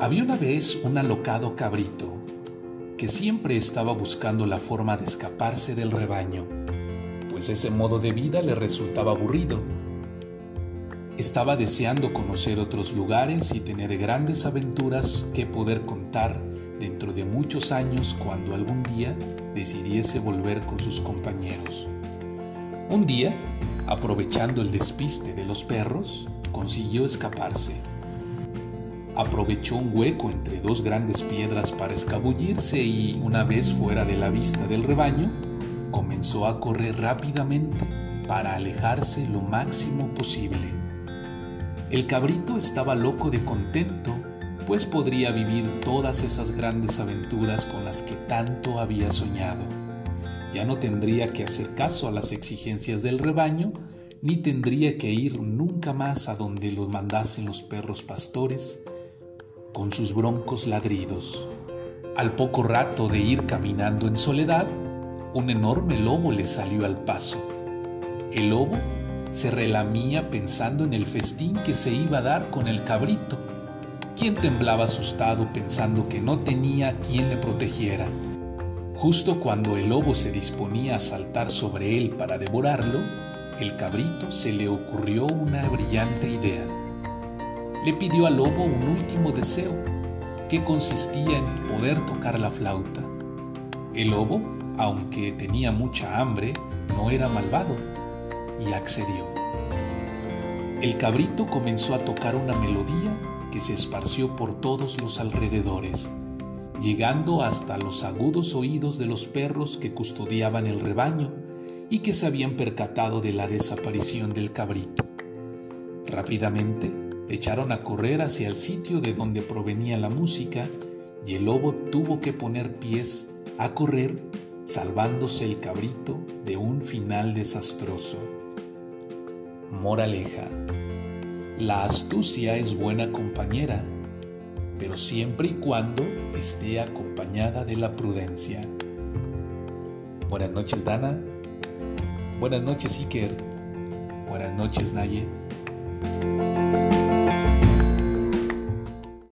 Había una vez un alocado cabrito que siempre estaba buscando la forma de escaparse del rebaño, pues ese modo de vida le resultaba aburrido. Estaba deseando conocer otros lugares y tener grandes aventuras que poder contar dentro de muchos años cuando algún día decidiese volver con sus compañeros. Un día, aprovechando el despiste de los perros, consiguió escaparse aprovechó un hueco entre dos grandes piedras para escabullirse y, una vez fuera de la vista del rebaño, comenzó a correr rápidamente para alejarse lo máximo posible. El cabrito estaba loco de contento, pues podría vivir todas esas grandes aventuras con las que tanto había soñado. Ya no tendría que hacer caso a las exigencias del rebaño, ni tendría que ir nunca más a donde lo mandasen los perros pastores, con sus broncos ladridos. Al poco rato de ir caminando en soledad, un enorme lobo le salió al paso. El lobo se relamía pensando en el festín que se iba a dar con el cabrito, quien temblaba asustado pensando que no tenía quien le protegiera. Justo cuando el lobo se disponía a saltar sobre él para devorarlo, el cabrito se le ocurrió una brillante idea le pidió al lobo un último deseo, que consistía en poder tocar la flauta. El lobo, aunque tenía mucha hambre, no era malvado y accedió. El cabrito comenzó a tocar una melodía que se esparció por todos los alrededores, llegando hasta los agudos oídos de los perros que custodiaban el rebaño y que se habían percatado de la desaparición del cabrito. Rápidamente, echaron a correr hacia el sitio de donde provenía la música y el lobo tuvo que poner pies a correr salvándose el cabrito de un final desastroso. Moraleja. La astucia es buena compañera, pero siempre y cuando esté acompañada de la prudencia. Buenas noches Dana. Buenas noches Iker. Buenas noches Naye.